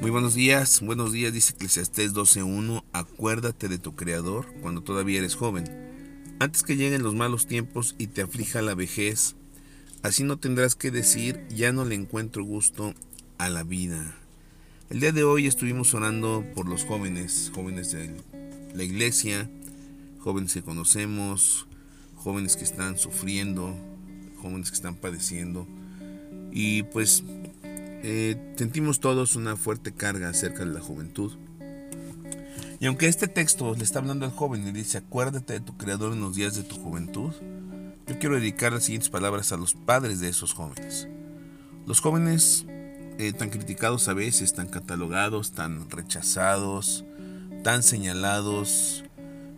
Muy buenos días, buenos días, dice Eclesiastés 12.1, acuérdate de tu Creador cuando todavía eres joven, antes que lleguen los malos tiempos y te aflija la vejez, así no tendrás que decir, ya no le encuentro gusto a la vida. El día de hoy estuvimos orando por los jóvenes, jóvenes de la iglesia, jóvenes que conocemos, jóvenes que están sufriendo, jóvenes que están padeciendo. Y pues eh, sentimos todos una fuerte carga acerca de la juventud. Y aunque este texto le está hablando al joven y dice, acuérdate de tu creador en los días de tu juventud, yo quiero dedicar las siguientes palabras a los padres de esos jóvenes. Los jóvenes eh, tan criticados a veces, tan catalogados, tan rechazados, tan señalados,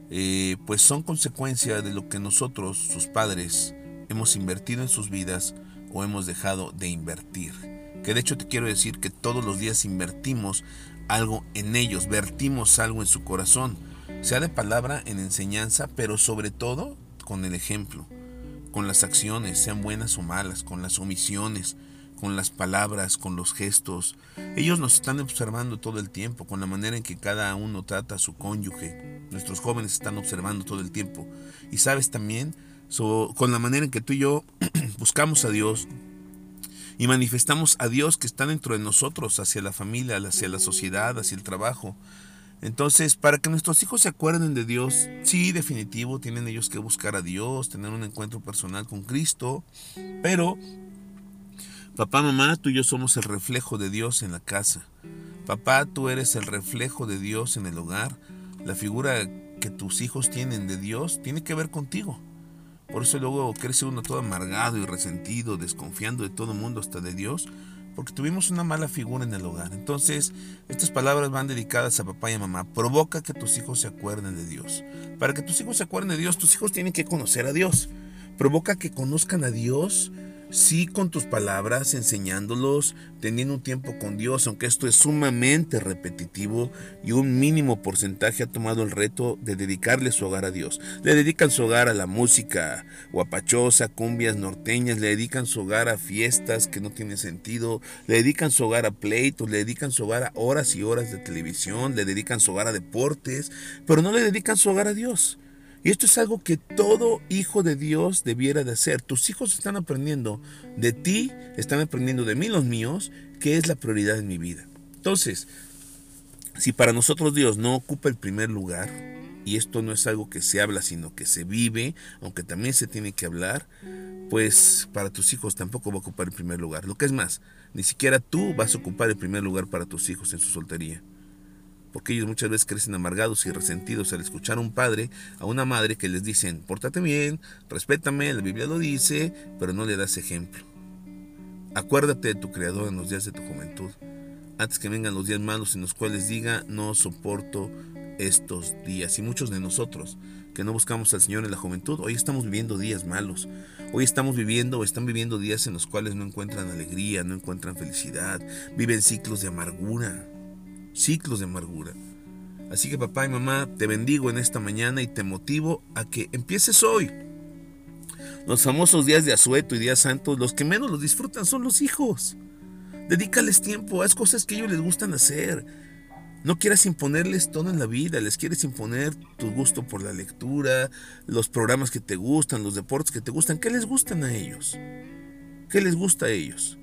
eh, pues son consecuencia de lo que nosotros, sus padres, hemos invertido en sus vidas o hemos dejado de invertir. Que de hecho te quiero decir que todos los días invertimos algo en ellos, vertimos algo en su corazón, sea de palabra, en enseñanza, pero sobre todo con el ejemplo, con las acciones, sean buenas o malas, con las omisiones, con las palabras, con los gestos. Ellos nos están observando todo el tiempo, con la manera en que cada uno trata a su cónyuge. Nuestros jóvenes están observando todo el tiempo. Y sabes también, con la manera en que tú y yo buscamos a Dios, y manifestamos a Dios que está dentro de nosotros, hacia la familia, hacia la sociedad, hacia el trabajo. Entonces, para que nuestros hijos se acuerden de Dios, sí, definitivo, tienen ellos que buscar a Dios, tener un encuentro personal con Cristo, pero papá, mamá, tú y yo somos el reflejo de Dios en la casa. Papá, tú eres el reflejo de Dios en el hogar. La figura que tus hijos tienen de Dios tiene que ver contigo. Por eso luego crece uno todo amargado y resentido, desconfiando de todo mundo, hasta de Dios, porque tuvimos una mala figura en el hogar. Entonces, estas palabras van dedicadas a papá y a mamá. Provoca que tus hijos se acuerden de Dios. Para que tus hijos se acuerden de Dios, tus hijos tienen que conocer a Dios. Provoca que conozcan a Dios sí con tus palabras, enseñándolos, teniendo un tiempo con Dios, aunque esto es sumamente repetitivo y un mínimo porcentaje ha tomado el reto de dedicarle su hogar a Dios. Le dedican su hogar a la música guapachosa, cumbias norteñas, le dedican su hogar a fiestas que no tienen sentido, le dedican su hogar a pleitos, le dedican su hogar a horas y horas de televisión, le dedican su hogar a deportes, pero no le dedican su hogar a Dios. Y esto es algo que todo hijo de Dios debiera de hacer. Tus hijos están aprendiendo de ti, están aprendiendo de mí los míos, que es la prioridad en mi vida. Entonces, si para nosotros Dios no ocupa el primer lugar, y esto no es algo que se habla, sino que se vive, aunque también se tiene que hablar, pues para tus hijos tampoco va a ocupar el primer lugar. Lo que es más, ni siquiera tú vas a ocupar el primer lugar para tus hijos en su soltería porque ellos muchas veces crecen amargados y resentidos al escuchar a un padre, a una madre que les dicen, pórtate bien, respétame, la Biblia lo dice, pero no le das ejemplo. Acuérdate de tu Creador en los días de tu juventud, antes que vengan los días malos en los cuales diga, no soporto estos días. Y muchos de nosotros que no buscamos al Señor en la juventud, hoy estamos viviendo días malos. Hoy estamos viviendo o están viviendo días en los cuales no encuentran alegría, no encuentran felicidad, viven ciclos de amargura ciclos de amargura. Así que papá y mamá, te bendigo en esta mañana y te motivo a que empieces hoy. Los famosos días de asueto y días santos, los que menos los disfrutan son los hijos. Dedícales tiempo, haz cosas que ellos les gustan hacer. No quieras imponerles todo en la vida, les quieres imponer tu gusto por la lectura, los programas que te gustan, los deportes que te gustan. ¿Qué les gustan a ellos? ¿Qué les gusta a ellos?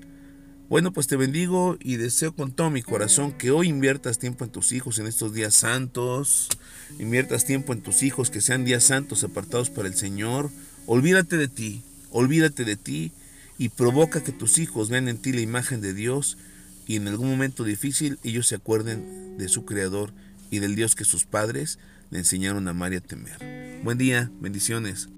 Bueno, pues te bendigo y deseo con todo mi corazón que hoy inviertas tiempo en tus hijos en estos días santos. Inviertas tiempo en tus hijos, que sean días santos apartados para el Señor. Olvídate de ti, olvídate de ti y provoca que tus hijos vean en ti la imagen de Dios y en algún momento difícil ellos se acuerden de su Creador y del Dios que sus padres le enseñaron a amar y a temer. Buen día, bendiciones.